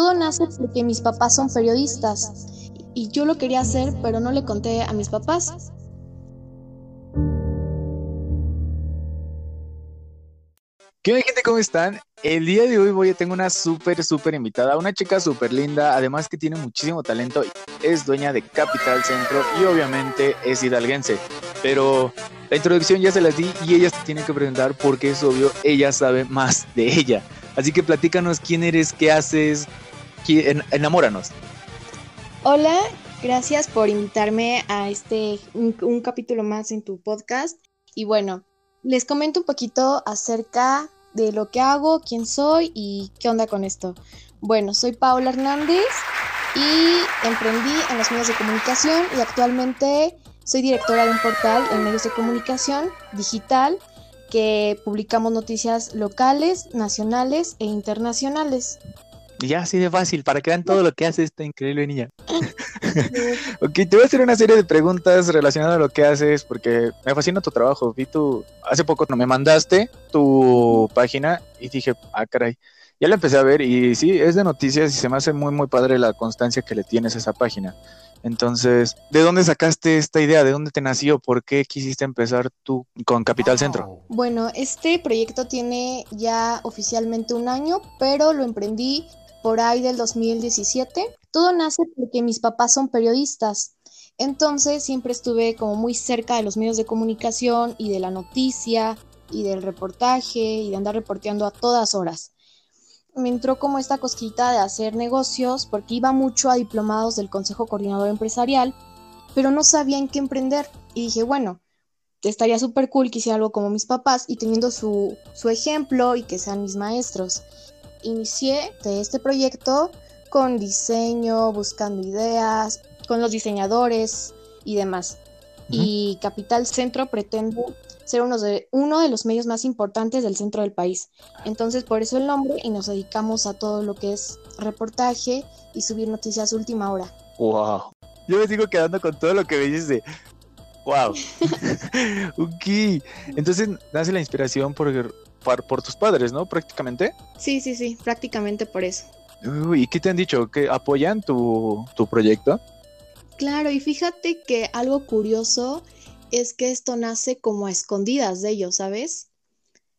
Todo nace porque mis papás son periodistas y yo lo quería hacer, pero no le conté a mis papás. ¿Qué onda, gente? ¿Cómo están? El día de hoy voy a tengo una súper, súper invitada, una chica súper linda, además que tiene muchísimo talento, es dueña de Capital Centro y obviamente es hidalguense. Pero la introducción ya se las di y ella se tiene que preguntar porque es obvio, ella sabe más de ella. Así que platícanos quién eres, qué haces, enamóranos. Hola, gracias por invitarme a este un capítulo más en tu podcast. Y bueno, les comento un poquito acerca de lo que hago, quién soy y qué onda con esto. Bueno, soy Paula Hernández y emprendí en los medios de comunicación y actualmente soy directora de un portal en medios de comunicación digital que publicamos noticias locales, nacionales e internacionales. Ya, así de fácil, para que vean todo lo que hace esta increíble niña. ok, te voy a hacer una serie de preguntas relacionadas a lo que haces, porque me fascina tu trabajo. Vi tu, hace poco me mandaste tu página y dije, ah, caray. Ya la empecé a ver y sí, es de noticias y se me hace muy, muy padre la constancia que le tienes a esa página. Entonces, ¿de dónde sacaste esta idea? ¿De dónde te nació? ¿Por qué quisiste empezar tú con Capital Centro? Bueno, este proyecto tiene ya oficialmente un año, pero lo emprendí por ahí del 2017. Todo nace porque mis papás son periodistas. Entonces siempre estuve como muy cerca de los medios de comunicación y de la noticia y del reportaje y de andar reporteando a todas horas. Me entró como esta cosquita de hacer negocios porque iba mucho a diplomados del Consejo Coordinador Empresarial, pero no sabía en qué emprender. Y dije, bueno, estaría súper cool que hiciera algo como mis papás y teniendo su, su ejemplo y que sean mis maestros inicié de este proyecto con diseño, buscando ideas, con los diseñadores y demás. Y Capital Centro pretende ser uno de, uno de los medios más importantes del centro del país. Entonces, por eso el nombre y nos dedicamos a todo lo que es reportaje y subir noticias última hora. ¡Wow! Yo me sigo quedando con todo lo que me dices ¡Wow! ok. Entonces, nace la inspiración por por, tus padres, ¿no? Prácticamente. Sí, sí, sí, prácticamente por eso. ¿Y qué te han dicho? ¿Que apoyan tu, proyecto? Claro, y fíjate que algo curioso es que esto nace como a escondidas de ellos, ¿sabes?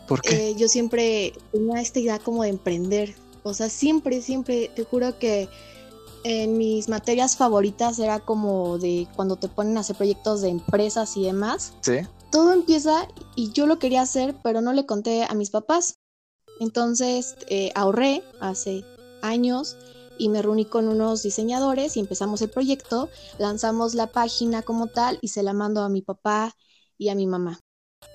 ¿Por qué? Eh, yo siempre tenía esta idea como de emprender. O sea, siempre, siempre, te juro que en mis materias favoritas era como de cuando te ponen a hacer proyectos de empresas y demás. Sí todo empieza y yo lo quería hacer, pero no le conté a mis papás. Entonces eh, ahorré hace años y me reuní con unos diseñadores y empezamos el proyecto, lanzamos la página como tal y se la mando a mi papá y a mi mamá.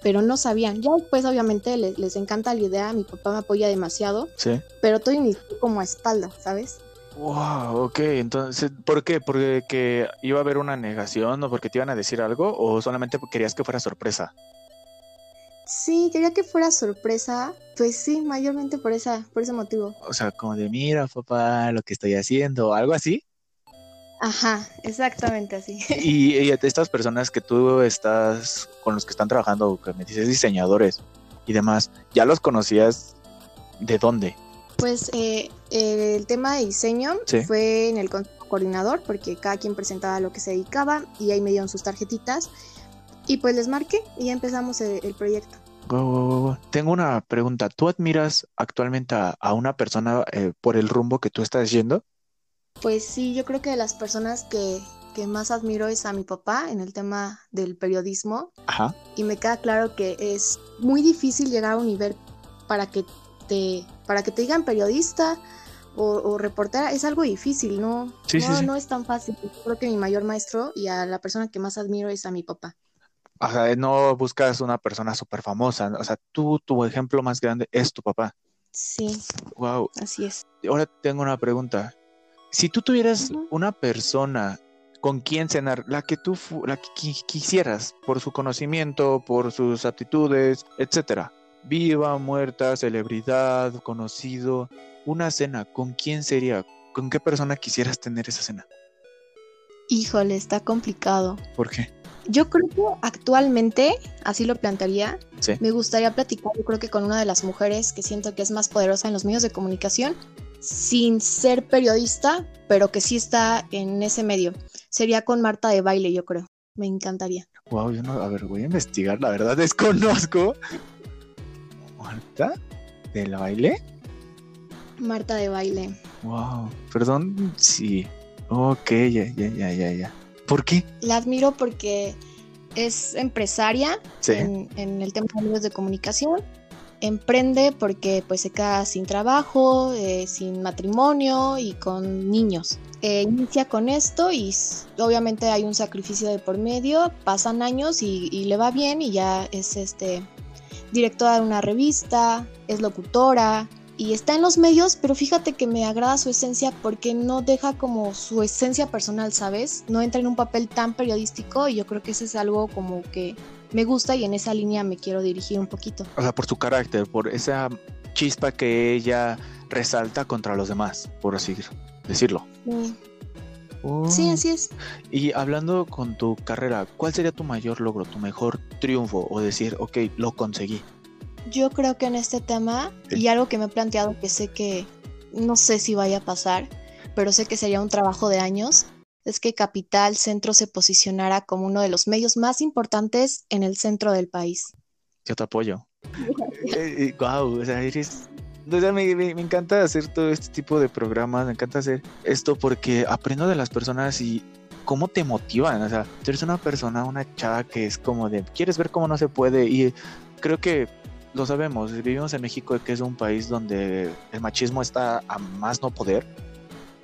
Pero no sabían. Ya después obviamente les, les encanta la idea, mi papá me apoya demasiado. Sí. Pero todo inició como a espalda, ¿sabes? Wow, ok, entonces, ¿por qué? ¿Porque que iba a haber una negación o porque te iban a decir algo o solamente querías que fuera sorpresa? Sí, quería que fuera sorpresa, pues sí, mayormente por esa, por ese motivo. O sea, como de mira, papá, lo que estoy haciendo, algo así. Ajá, exactamente así. Y, y estas personas que tú estás con los que están trabajando, que me dices diseñadores y demás, ¿ya los conocías de dónde? Pues eh, el tema de diseño fue en el coordinador porque cada quien presentaba lo que se dedicaba y ahí me dieron sus tarjetitas y pues les marqué y ya empezamos el, proyecto. Tengo una pregunta. ¿Tú admiras actualmente a, una persona eh, por el rumbo que tú estás yendo? Pues sí, yo creo que de las personas que, que más admiro es a mi papá en el tema del periodismo. Ajá. Y me queda claro que es muy difícil llegar a un nivel para que para que te digan periodista o, reportera, es algo difícil, ¿no? no, no es tan fácil. creo que mi mayor maestro y a la persona que más admiro es a mi papá. Ajá, no buscas una persona súper famosa, o sea, tú, tu ejemplo más grande es tu papá. Sí. Wow. Así es. Ahora tengo una pregunta. Si tú tuvieras una persona con quien cenar, la que tú la que quisieras, por su conocimiento, por sus aptitudes, etcétera, Viva, muerta, celebridad, conocido. Una cena, ¿con quién sería? ¿Con qué persona quisieras tener esa cena? Híjole, está complicado. ¿Por qué? Yo creo que actualmente, así lo plantearía, me gustaría platicar, yo creo que con una de las mujeres que siento que es más poderosa en los medios de comunicación, sin ser periodista, pero que sí está en ese medio. Sería con Marta de baile, yo creo. Me encantaría. Wow, yo no, a ver, voy a investigar, la verdad desconozco. ¿Marta de baile? Marta de baile. Wow, perdón, sí. Ok, ya, ya, ya, ya, ya. ¿Por qué? La admiro porque es empresaria en, el tema de medios de comunicación. Emprende porque pues se queda sin trabajo, eh, sin matrimonio y con niños. Eh, inicia con esto y obviamente hay un sacrificio de por medio, pasan años y, y, le va bien y ya es este directora de una revista, es locutora, y está en los medios, pero fíjate que me agrada su esencia porque no deja como su esencia personal, ¿sabes? No entra en un papel tan periodístico y yo creo que eso es algo como que me gusta y en esa línea me quiero dirigir un poquito. O sea, por su carácter, por esa chispa que ella resalta contra los demás, por así decirlo. Oh. Sí, así es. Y hablando con tu carrera, ¿cuál sería tu mayor logro, tu mejor triunfo? O decir, ok, lo conseguí. Yo creo que en este tema, y algo que me he planteado que sé que no sé si vaya a pasar, pero sé que sería un trabajo de años, es que Capital Centro se posicionara como uno de los medios más importantes en el centro del país. Yo te apoyo. wow, o sea, eres... me, me, encanta hacer todo este tipo de programas, me encanta hacer esto porque aprendo de las personas y cómo te motivan. O sea, tú eres una persona, una chava que es como de, quieres ver cómo no se puede y creo que lo sabemos, vivimos en México que es un país donde el machismo está a más no poder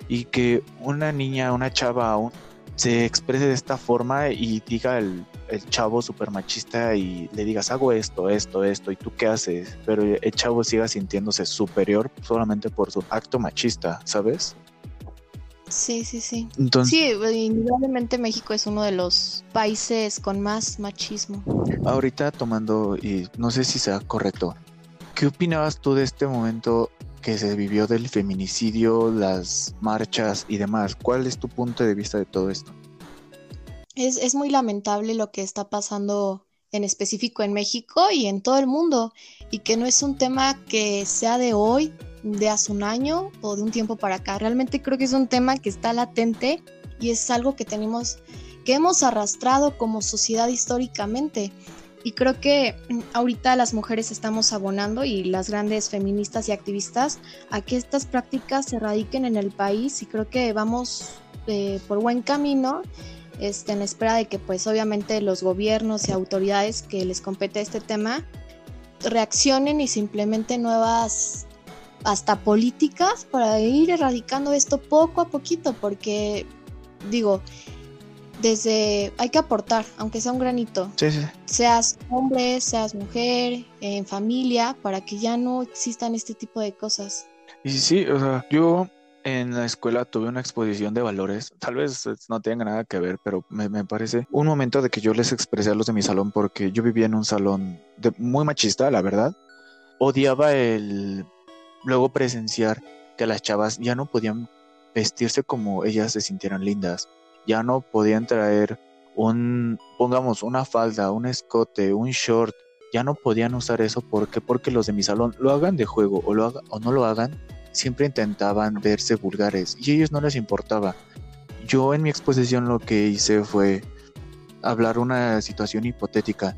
y que una niña, una chava aún se exprese de esta forma y diga el, chavo super machista y le digas hago esto, esto, esto y tú qué haces, pero el chavo siga sintiéndose superior solamente por su acto machista, ¿sabes? Sí, sí, sí. Entonces, sí, indudablemente México es uno de los países con más machismo. Ahorita tomando, y no sé si sea correcto, ¿qué opinabas tú de este momento que se vivió del feminicidio, las marchas y demás? ¿Cuál es tu punto de vista de todo esto? Es, es muy lamentable lo que está pasando en específico en México y en todo el mundo, y que no es un tema que sea de hoy, de hace un año o de un tiempo para acá. Realmente creo que es un tema que está latente y es algo que tenemos, que hemos arrastrado como sociedad históricamente. Y creo que mm, ahorita las mujeres estamos abonando y las grandes feministas y activistas a que estas prácticas se radiquen en el país y creo que vamos eh, por buen camino este, en espera de que pues obviamente los gobiernos y autoridades que les compete este tema reaccionen y se implementen nuevas hasta políticas para ir erradicando esto poco a poquito, porque digo, desde hay que aportar, aunque sea un granito. Seas hombre, seas mujer, en familia, para que ya no existan este tipo de cosas. Y sí, o sea, yo en la escuela tuve una exposición de valores, tal vez no tenga nada que ver, pero me, me, parece un momento de que yo les expresé a los de mi salón porque yo vivía en un salón de, muy machista, la verdad. Odiaba el luego presenciar que las chavas ya no podían vestirse como ellas se sintieran lindas, ya no podían traer un, pongamos, una falda, un escote, un short, ya no podían usar eso porque porque los de mi salón lo hagan de juego o lo haga, o no lo hagan, siempre intentaban verse vulgares y a ellos no les importaba. Yo en mi exposición lo que hice fue hablar una situación hipotética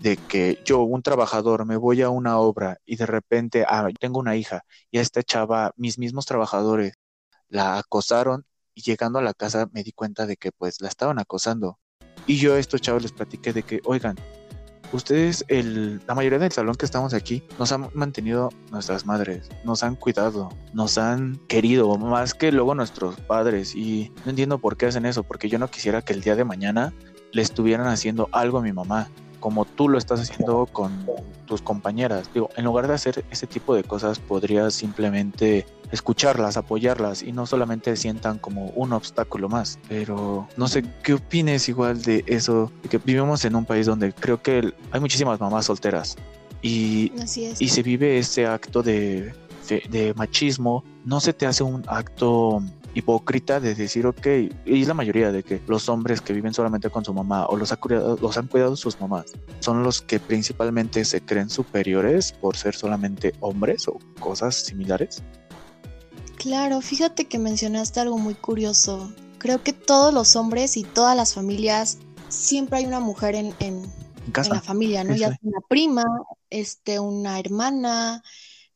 de que yo, un trabajador, me voy a una obra y de repente, ah, tengo una hija y a esta chava, mis mismos trabajadores la acosaron y llegando a la casa me di cuenta de que pues la estaban acosando. Y yo a estos chavos les platiqué de que, oigan, ustedes, el, la mayoría del salón que estamos aquí, nos han mantenido nuestras madres, nos han cuidado, nos han querido, más que luego nuestros padres. Y no entiendo por qué hacen eso, porque yo no quisiera que el día de mañana le estuvieran haciendo algo a mi mamá como tú lo estás haciendo con tus compañeras. Digo, en lugar de hacer ese tipo de cosas, podrías simplemente escucharlas, apoyarlas y no solamente sientan como un obstáculo más. Pero no sé qué opines igual de eso, de que vivimos en un país donde creo que hay muchísimas mamás solteras y, y se vive ese acto de, de machismo. No se te hace un acto hipócrita de decir, ok, y es la mayoría de que los hombres que viven solamente con su mamá o los, ha cuidado, los han cuidado sus mamás son los que principalmente se creen superiores por ser solamente hombres o cosas similares. Claro, fíjate que mencionaste algo muy curioso. Creo que todos los hombres y todas las familias siempre hay una mujer en, en, la familia, ¿no? ya sea una prima, este, una hermana,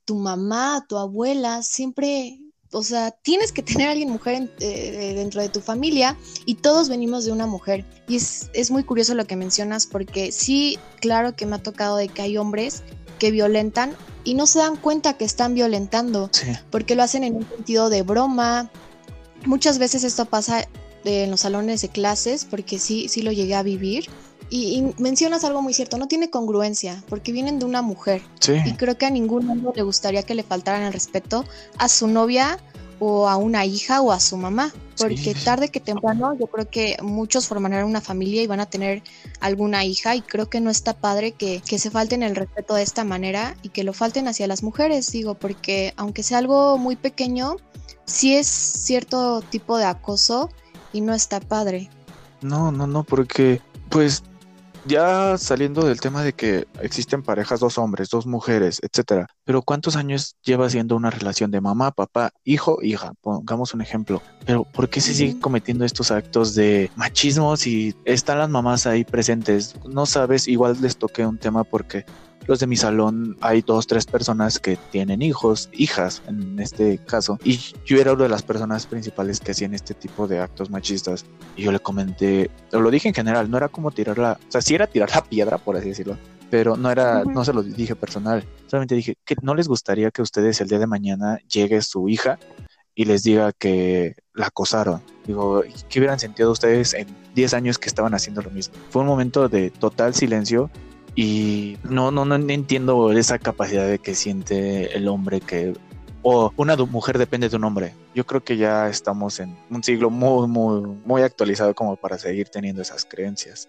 tu mamá, tu abuela, siempre, o sea, tienes que tener a alguien mujer eh, dentro de tu familia y todos venimos de una mujer. Y es, es muy curioso lo que mencionas porque sí, claro que me ha tocado de que hay hombres que violentan y no se dan cuenta que están violentando, porque lo hacen en un sentido de broma. Muchas veces esto pasa en los salones de clases, porque sí, sí lo llegué a vivir. Y, mencionas algo muy cierto, no tiene congruencia, porque vienen de una mujer. Y creo que a ningún hombre le gustaría que le faltaran el respeto a su novia o a una hija o a su mamá, porque tarde que temprano yo creo que muchos formarán una familia y van a tener alguna hija y creo que no está padre que, que se falten el respeto de esta manera y que lo falten hacia las mujeres, digo, porque aunque sea algo muy pequeño, sí es cierto tipo de acoso y no está padre. No, no, no, porque pues ya saliendo del tema de que existen parejas, dos hombres, dos mujeres, etcétera, pero ¿cuántos años lleva siendo una relación de mamá, papá, hijo, hija? Pongamos un ejemplo. Pero ¿por qué se sigue cometiendo estos actos de machismo si están las mamás ahí presentes? No sabes, igual les toqué un tema porque los de mi salón hay dos, tres personas que tienen hijos, hijas en este caso, y yo era una de las personas principales que hacían este tipo de actos machistas. Y yo le comenté, lo dije en general, no era como tirar la, o sea, sí era tirar la piedra, por así decirlo, pero no era, no se lo dije personal, solamente dije que no les gustaría que ustedes el día de mañana llegue su hija y les diga que la acosaron. Digo, ¿qué hubieran sentido ustedes en 10 años que estaban haciendo lo mismo? Fue un momento de total silencio y no, no, no entiendo esa capacidad de que siente el hombre que o una mujer depende de un hombre. Yo creo que ya estamos en un siglo muy, muy, muy actualizado como para seguir teniendo esas creencias.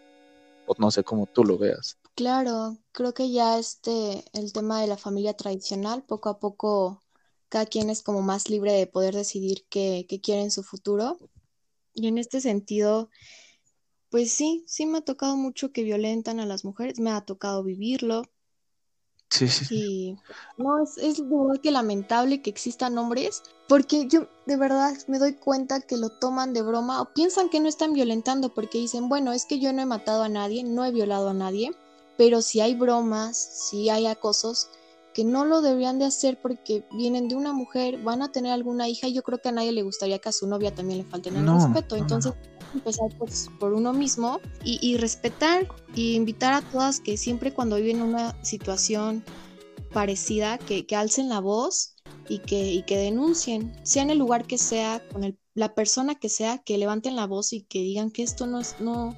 O no sé cómo tú lo veas. Claro, creo que ya este, el tema de la familia tradicional, poco a poco cada quien es como más libre de poder decidir qué, qué quiere en su futuro. Y en este sentido, pues sí, sí me ha tocado mucho que violentan a las mujeres, me ha tocado vivirlo. Sí, sí. Y no, es, es que lamentable que existan hombres, porque yo de verdad me doy cuenta que lo toman de broma o piensan que no están violentando porque dicen, bueno, es que yo no he matado a nadie, no he violado a nadie, pero si hay bromas, si hay acosos, que no lo deberían de hacer porque vienen de una mujer, van a tener alguna hija y yo creo que a nadie le gustaría que a su novia también le falten el respeto. Entonces, empezar por uno mismo y, respetar y invitar a todas que siempre cuando viven una situación parecida, que, alcen la voz y que, y que denuncien, sea en el lugar que sea, con el, la persona que sea, que levanten la voz y que digan que esto no es, no,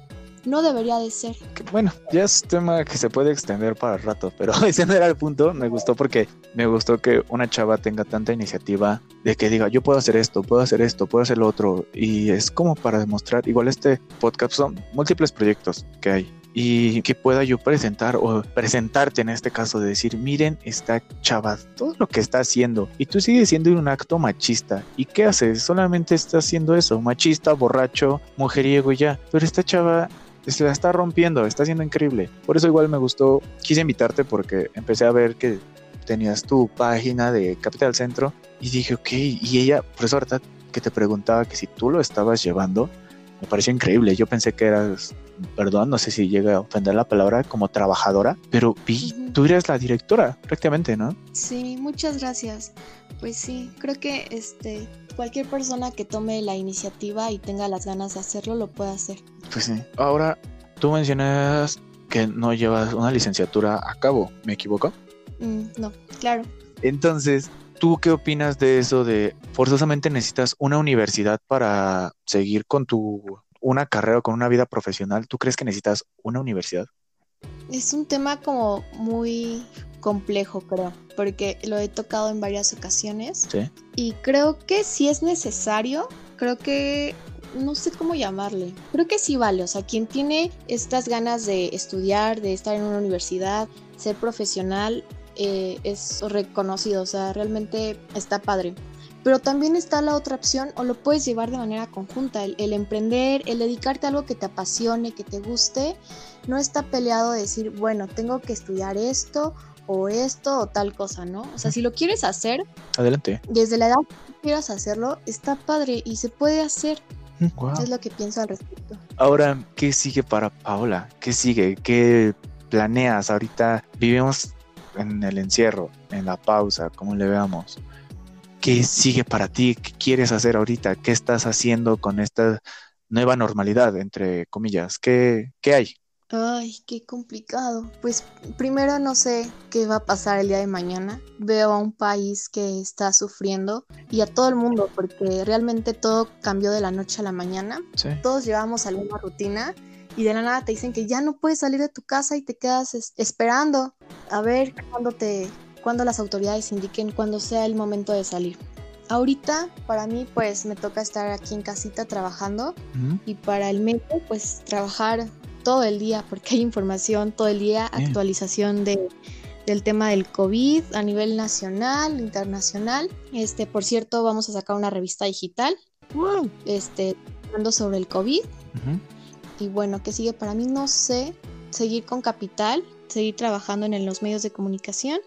no debería de ser. Bueno, ya es tema que se puede extender para el rato, pero ese no el punto. Me gustó porque me gustó que una chava tenga tanta iniciativa de que diga, yo puedo hacer esto, puedo hacer esto, puedo hacer lo otro. Y es como para demostrar, igual este podcast son múltiples proyectos que hay. Y que pueda yo presentar o presentarte en este caso de decir, miren, esta chava, todo lo que está haciendo. Y tú sigues siendo un acto machista. ¿Y qué haces? Solamente está haciendo eso, machista, borracho, mujeriego ya. Pero esta chava se la está rompiendo, está siendo increíble. Por eso igual me gustó, quise invitarte porque empecé a ver que tenías tu página de Capital Centro y dije, ok, y ella, por eso ahorita que te preguntaba que si tú lo estabas llevando, me pareció increíble. Yo pensé que eras, perdón, no sé si llega a ofender la palabra, como trabajadora, pero vi, tú eres la directora prácticamente, ¿no? Sí, muchas gracias. Pues sí, creo que este cualquier persona que tome la iniciativa y tenga las ganas de hacerlo lo puede hacer. Pues sí. Ahora, tú mencionas que no llevas una licenciatura a cabo, ¿me equivoco? Mm, no, claro. Entonces, ¿tú qué opinas de eso de forzosamente necesitas una universidad para seguir con tu una carrera o con una vida profesional? ¿Tú crees que necesitas una universidad? Es un tema como muy complejo, creo, porque lo he tocado en varias ocasiones. Sí. Y creo que si es necesario, creo que no sé cómo llamarle. Creo que sí vale, o sea, quien tiene estas ganas de estudiar, de estar en una universidad, ser profesional, eh, es reconocido, o sea, realmente está padre. Pero también está la otra opción, o lo puedes llevar de manera conjunta, el, emprender, el dedicarte a algo que te apasione, que te guste, no está peleado decir, bueno, tengo que estudiar esto o esto o tal cosa, ¿no? O sea, si lo quieres hacer, adelante. Desde la edad quieras hacerlo, está padre y se puede hacer. Es lo que pienso al respecto. Ahora, ¿qué sigue para Paola? ¿Qué sigue? ¿Qué planeas? Ahorita vivimos en el encierro, en la pausa, como le veamos. ¿Qué sigue para ti? ¿Qué quieres hacer ahorita? ¿Qué estás haciendo con esta nueva normalidad, entre comillas? ¿Qué, qué hay? Ay, qué complicado. Pues primero no sé qué va a pasar el día de mañana. Veo a un país que está sufriendo y a todo el mundo porque realmente todo cambió de la noche a la mañana. Todos llevamos alguna rutina y de la nada te dicen que ya no puedes salir de tu casa y te quedas esperando a ver cuándo te cuando las autoridades indiquen cuándo sea el momento de salir. Ahorita para mí pues me toca estar aquí en casita trabajando y para el médico pues trabajar todo el día porque hay información todo el día, actualización de, del tema del COVID a nivel nacional, internacional. Este, por cierto, vamos a sacar una revista digital. Este, hablando sobre el COVID. Y bueno, ¿qué sigue para mí? No sé. Seguir con Capital, seguir trabajando en los medios de comunicación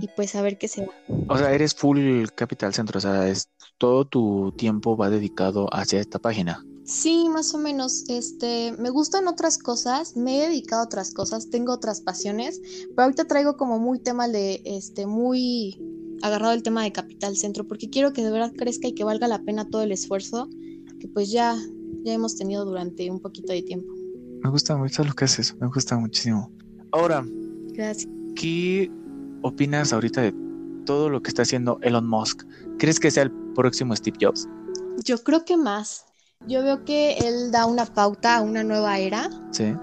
y pues a ver qué se va. O sea, eres full Capital Centro, o sea, es, todo tu tiempo va dedicado hacia esta página. Sí, más o menos. Este, me gustan otras cosas, me he dedicado a otras cosas, tengo otras pasiones, pero ahorita traigo como muy tema de, este, muy agarrado el tema de Capital Centro, porque quiero que de verdad crezca y que valga la pena todo el esfuerzo que pues ya, ya hemos tenido durante un poquito de tiempo. Me gusta mucho lo que haces, me gusta muchísimo. Ahora, Gracias. ¿qué opinas ahorita de todo lo que está haciendo Elon Musk? ¿Crees que sea el próximo Steve Jobs? Yo creo que más. Yo veo que él da una pauta a una nueva era. Sí.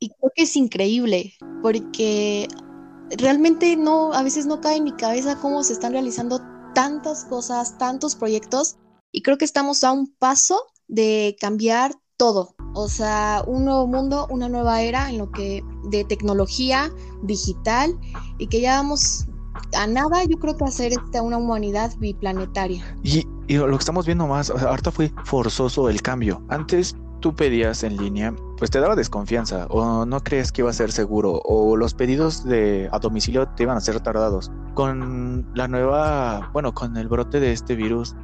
Y creo que es increíble, porque realmente no, a veces no cae en mi cabeza cómo se están realizando tantas cosas, tantos proyectos, y creo que estamos a un paso de cambiar todo. O sea, un nuevo mundo, una nueva era en lo que de tecnología digital y que ya vamos a nada, yo creo que hacer esta una humanidad biplanetaria. Y, lo que estamos viendo más, ahorita fue forzoso el cambio. Antes tú pedías en línea, pues te daba desconfianza o no crees que iba a ser seguro o los pedidos de a domicilio te iban a ser tardados. Con la nueva, bueno, con el brote de este virus,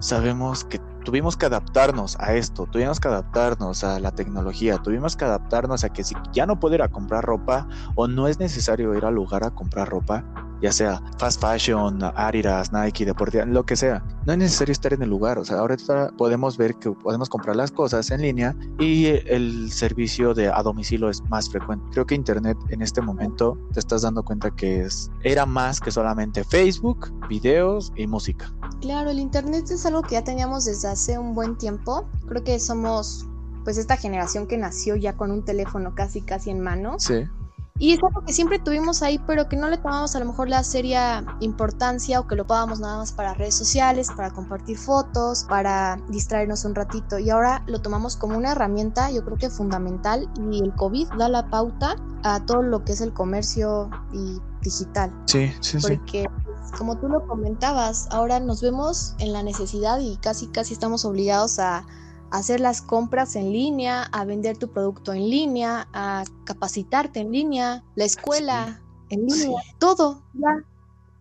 sabemos que tuvimos que adaptarnos a esto, tuvimos que adaptarnos a la tecnología, tuvimos que adaptarnos a que si ya no puedo ir a comprar ropa o no es necesario ir al lugar a comprar ropa, ya sea fast fashion, Adidas, Nike, deportiva, lo que sea. No es necesario estar en el lugar, o sea, ahora podemos ver que podemos comprar las cosas en línea y el servicio de a domicilio es más frecuente. Creo que internet en este momento te estás dando cuenta que es era más que solamente Facebook, videos y música. Claro, el internet es algo que ya teníamos desde hace un buen tiempo. Creo que somos pues esta generación que nació ya con un teléfono casi casi en mano. Sí. Y es algo que siempre tuvimos ahí, pero que no le tomamos a lo mejor la seria importancia o que lo pagábamos nada más para redes sociales, para compartir fotos, para distraernos un ratito. Y ahora lo tomamos como una herramienta, yo creo que fundamental, y el COVID da la pauta a todo lo que es el comercio y digital. Sí, sí, sí. Porque, pues, como tú lo comentabas, ahora nos vemos en la necesidad y casi, casi estamos obligados a hacer las compras en línea, a vender tu producto en línea, a capacitarte en línea, la escuela en línea, todo. Ya.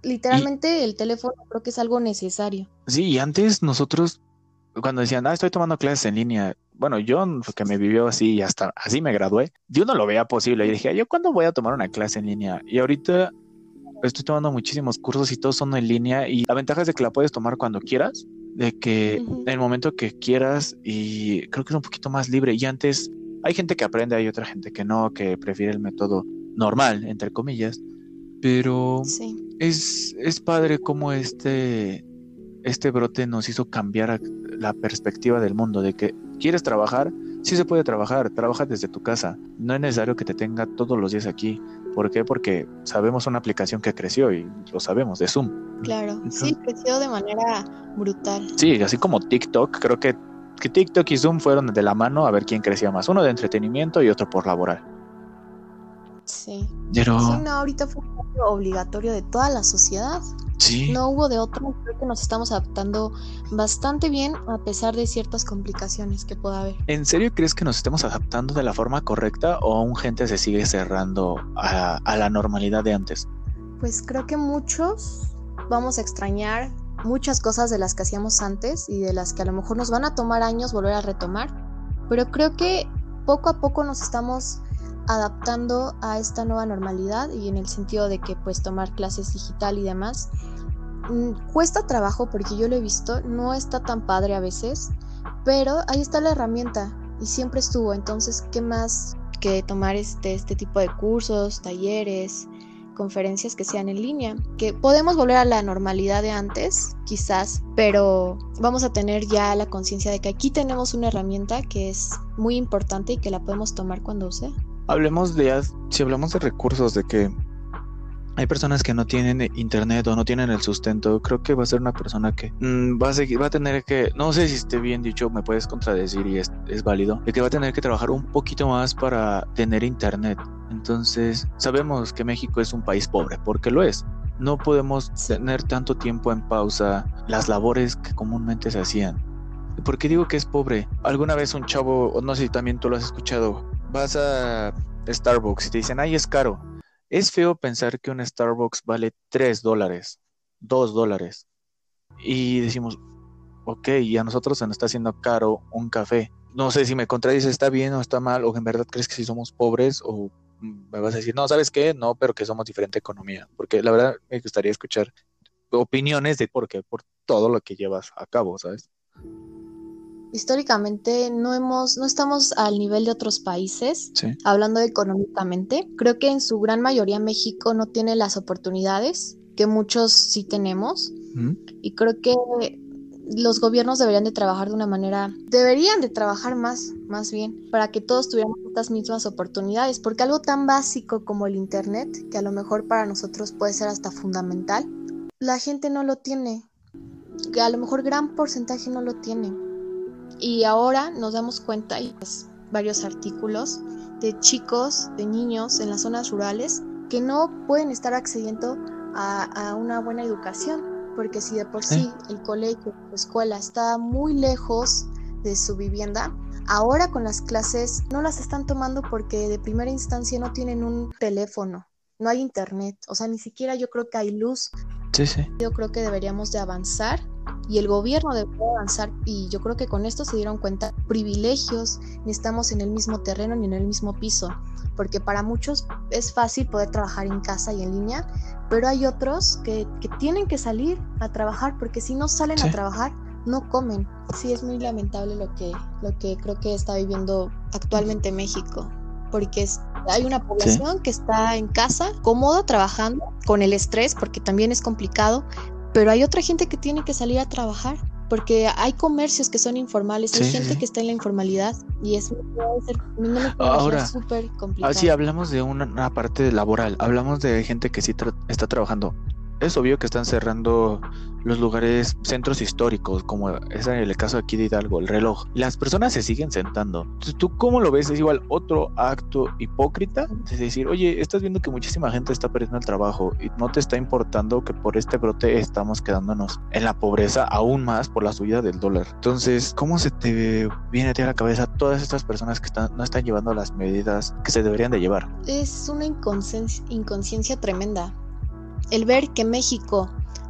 Literalmente el teléfono creo que es algo necesario. Sí, y antes nosotros, cuando decían, ah, estoy tomando clases en línea, bueno, yo que me vivió así y hasta así me gradué, yo no lo veía posible. Y dije, ¿yo cuándo voy a tomar una clase en línea? Y ahorita estoy tomando muchísimos cursos y todos son en línea y la ventaja es de que la puedes tomar cuando quieras de que en el momento que quieras y creo que es un poquito más libre. Y antes hay gente que aprende, hay otra gente que no, que prefiere el método normal, entre comillas. Pero es, es padre como este, este brote nos hizo cambiar la perspectiva del mundo, de que quieres trabajar, sí se puede trabajar, trabaja desde tu casa. No es necesario que te tenga todos los días aquí. ¿Por qué? Porque sabemos una aplicación que creció y lo sabemos, de Zoom. Claro, sí, creció de manera brutal. Sí, así como TikTok, creo que, que TikTok y Zoom fueron de la mano a ver quién crecía más. Uno de entretenimiento y otro por laboral. Sí. Pero... Sí, no, ahorita fue un cambio obligatorio de toda la sociedad. Sí. No hubo de otro. Creo que nos estamos adaptando bastante bien a pesar de ciertas complicaciones que pueda haber. ¿En serio crees que nos estemos adaptando de la forma correcta o aún gente se sigue cerrando a, a la normalidad de antes? Pues creo que muchos vamos a extrañar muchas cosas de las que hacíamos antes y de las que a lo mejor nos van a tomar años volver a retomar, pero creo que poco a poco nos estamos adaptando a esta nueva normalidad y en el sentido de que pues tomar clases digital y demás mm, cuesta trabajo porque yo lo he visto, no está tan padre a veces, pero ahí está la herramienta y siempre estuvo, entonces qué más que tomar este, este tipo de cursos, talleres, conferencias que sean en línea, que podemos volver a la normalidad de antes, quizás, pero vamos a tener ya la conciencia de que aquí tenemos una herramienta que es muy importante y que la podemos tomar cuando sea. Hablemos de, si hablamos de recursos, de que hay personas que no tienen internet o no tienen el sustento. Creo que va a ser una persona que mm, va, a seguir, va a tener que, no sé si esté bien dicho, me puedes contradecir y es, es válido, de que va a tener que trabajar un poquito más para tener internet. Entonces, sabemos que México es un país pobre, porque lo es. No podemos tener tanto tiempo en pausa las labores que comúnmente se hacían. ¿Por qué digo que es pobre? Alguna vez un chavo, o no sé si también tú lo has escuchado, vas a Starbucks y te dicen, ay, es caro es feo pensar que un Starbucks vale 3 dólares, 2 dólares. Y decimos, ok, y a nosotros se nos está haciendo caro un café. No sé si me contradices, está bien o está mal, o en verdad crees que si somos pobres, o me vas a decir, no, ¿sabes qué? No, pero que somos diferente economía. Porque la verdad me gustaría escuchar opiniones de por qué, por todo lo que llevas a cabo, ¿sabes? Históricamente no hemos, no estamos al nivel de otros países, hablando económicamente. Creo que en su gran mayoría México no tiene las oportunidades que muchos sí tenemos. Y creo que los gobiernos deberían de trabajar de una manera, deberían de trabajar más, más bien, para que todos tuviéramos estas mismas oportunidades, porque algo tan básico como el Internet, que a lo mejor para nosotros puede ser hasta fundamental, la gente no lo tiene, que a lo mejor gran porcentaje no lo tiene. Y ahora nos damos cuenta, y pues varios artículos, de chicos, de niños en las zonas rurales que no pueden estar accediendo a, una buena educación, porque si de por sí el colegio, la escuela está muy lejos de su vivienda, ahora con las clases no las están tomando porque de primera instancia no tienen un teléfono, no hay internet, o sea, ni siquiera yo creo que hay luz. Sí, sí. Yo creo que deberíamos de avanzar y el gobierno debe avanzar y yo creo que con esto se dieron cuenta privilegios, ni estamos en el mismo terreno ni en el mismo piso, porque para muchos es fácil poder trabajar en casa y en línea, pero hay otros que, tienen que salir a trabajar porque si no salen a trabajar no comen. Sí, es muy lamentable lo que, lo que creo que está viviendo actualmente México, porque hay una población que está en casa, cómodo, trabajando, con el estrés, porque también es complicado, pero hay otra gente que tiene que salir a trabajar porque hay comercios que son informales, hay gente que está en la informalidad y eso puede ser Ahora, súper complicado. Así hablamos de una, parte laboral, hablamos de gente que sí está trabajando. Es obvio que están cerrando los lugares, centros históricos, como es el caso aquí de Hidalgo, el reloj. Las personas se siguen sentando. ¿tú cómo lo ves? Es igual otro acto hipócrita Es decir, oye, estás viendo que muchísima gente está perdiendo el trabajo y no te está importando que por este brote estamos quedándonos en la pobreza aún más por la subida del dólar. Entonces, ¿cómo se te viene a ti a la cabeza todas estas personas que están, no están llevando las medidas que se deberían de llevar? Es una inconsciencia tremenda. El ver que México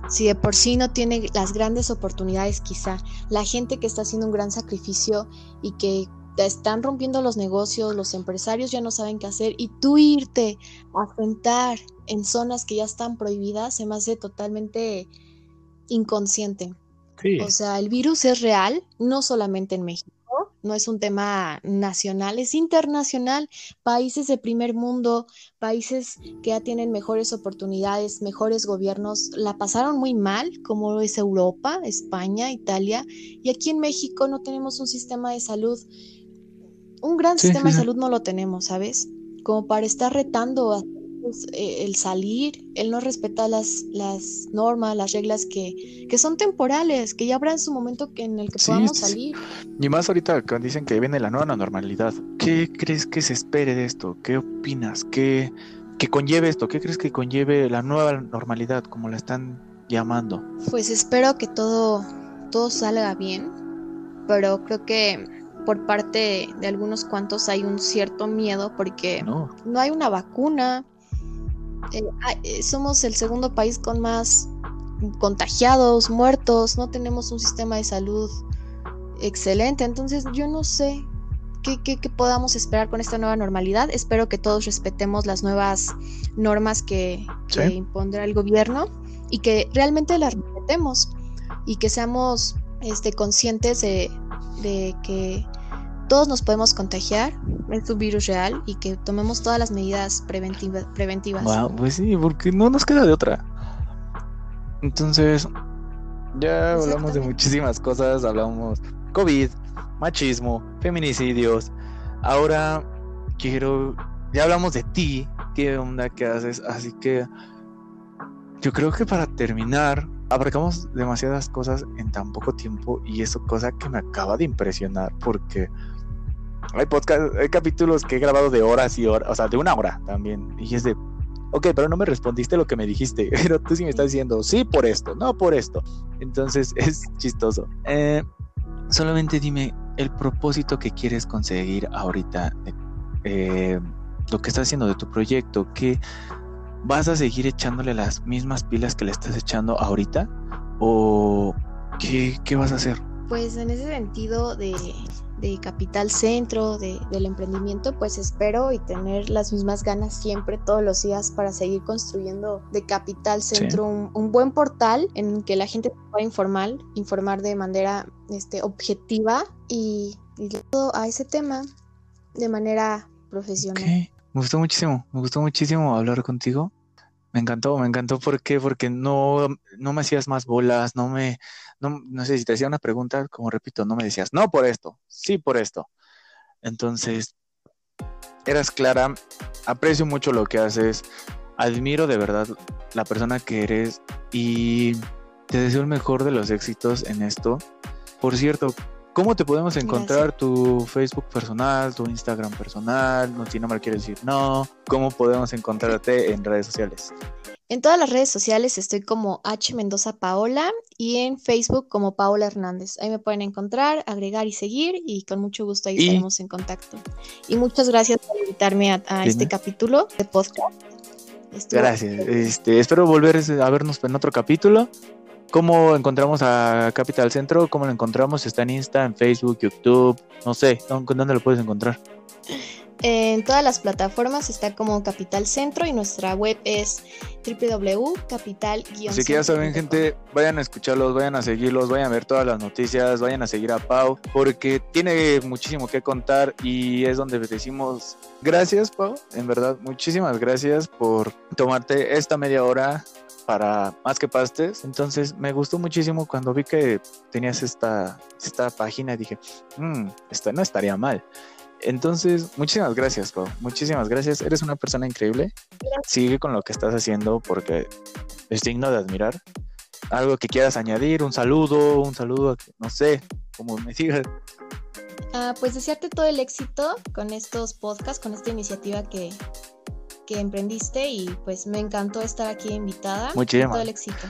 si de por sí no tiene las grandes oportunidades quizá, la gente que está haciendo un gran sacrificio y que están rompiendo los negocios, los empresarios ya no saben qué hacer y tú irte a sentar en zonas que ya están prohibidas se me hace totalmente inconsciente. O sea, el virus es real, no solamente en México no es un tema nacional, es internacional. Países de primer mundo, países que ya tienen mejores oportunidades, mejores gobiernos, la pasaron muy mal, como es Europa, España, Italia, y aquí en México no tenemos un sistema de salud, un gran sistema de salud no lo tenemos, ¿sabes? Como para estar retando a pues, eh, el salir, él no respeta las, las normas, las reglas que, que son temporales, que ya habrá en su momento que en el que podamos salir. Y más ahorita cuando dicen que viene la nueva normalidad, ¿qué crees que se espere de esto? ¿Qué opinas? ¿Qué, qué conlleve esto? ¿Qué crees que conlleve la nueva normalidad, como la están llamando? Pues espero que todo, todo salga bien, pero creo que por parte de algunos cuantos hay un cierto miedo porque no, no hay una vacuna, eh, eh, somos el segundo país con más contagiados, muertos, no tenemos un sistema de salud excelente. Entonces yo no sé qué, podamos esperar con esta nueva normalidad. Espero que todos respetemos las nuevas normas que, impondrá el gobierno y que realmente las respetemos y que seamos este, conscientes de, que todos nos podemos contagiar, es un virus real y que tomemos todas las medidas preventivas. pues sí, porque no nos queda de otra. Entonces, ya hablamos de muchísimas cosas, hablamos COVID, machismo, feminicidios. Ahora quiero, ya hablamos de ti, qué onda que haces, así que yo creo que para terminar, abarcamos demasiadas cosas en tan poco tiempo y eso cosa que me acaba de impresionar porque hay podcast, hay capítulos que he grabado de horas y horas, o sea, de una hora también, y es de, ok, pero no me respondiste lo que me dijiste, pero tú sí me estás diciendo, sí por esto, no por esto. Entonces es chistoso. Eh, solamente dime el propósito que quieres conseguir ahorita, eh, lo que estás haciendo de tu proyecto, que vas a seguir echándole las mismas pilas que le estás echando ahorita o qué, qué vas a hacer? Pues en ese sentido de de Capital Centro, de, del emprendimiento, pues espero y tener las mismas ganas siempre, todos los días, para seguir construyendo de Capital Centro un, buen portal en que la gente pueda informar, informar de manera este, objetiva y, y todo a ese tema de manera profesional. Me gustó muchísimo, me gustó muchísimo hablar contigo. Me encantó, me encantó. ¿Por qué? Porque no, no me hacías más bolas, no me, no, sé si te hacía una pregunta, como repito, no me decías, no por esto, sí por esto. Entonces, eras clara, aprecio mucho lo que haces, admiro de verdad la persona que eres y te deseo el mejor de los éxitos en esto. Por cierto, ¿cómo te podemos encontrar tu Facebook personal, tu Instagram personal? No, si no me quieres decir no. ¿Cómo podemos encontrarte en redes sociales? En todas las redes sociales estoy como H Mendoza Paola y en Facebook como Paola Hernández. Ahí me pueden encontrar, agregar y seguir y con mucho gusto ahí estaremos en contacto. Y muchas gracias por invitarme a, este capítulo de podcast. gracias. Este, espero volver a vernos en otro capítulo. ¿Cómo encontramos a Capital Centro? ¿Cómo lo encontramos? Está en Insta, en Facebook, YouTube, no sé, ¿dónde lo puedes encontrar? En todas las plataformas está como Capital Centro y nuestra web es www.capital Así que ya saben, gente, vayan a escucharlos, vayan a seguirlos, vayan a ver todas las noticias, vayan a seguir a Pau, porque tiene muchísimo que contar y es donde decimos gracias, Pau. En verdad, muchísimas gracias por tomarte esta media hora para más que pastes. Entonces me gustó muchísimo cuando vi que tenías esta, esta página y dije, mmm, esta no estaría mal. Entonces, muchísimas gracias, Pau. Muchísimas gracias. Eres una persona increíble. Sigue con lo que estás haciendo porque es digno de admirar. Algo que quieras añadir, un saludo, un saludo, no sé, como me digas. Ah, pues desearte todo el éxito con estos podcasts, con esta iniciativa que, que emprendiste y pues me encantó estar aquí invitada. Muchísimas. Todo el éxito.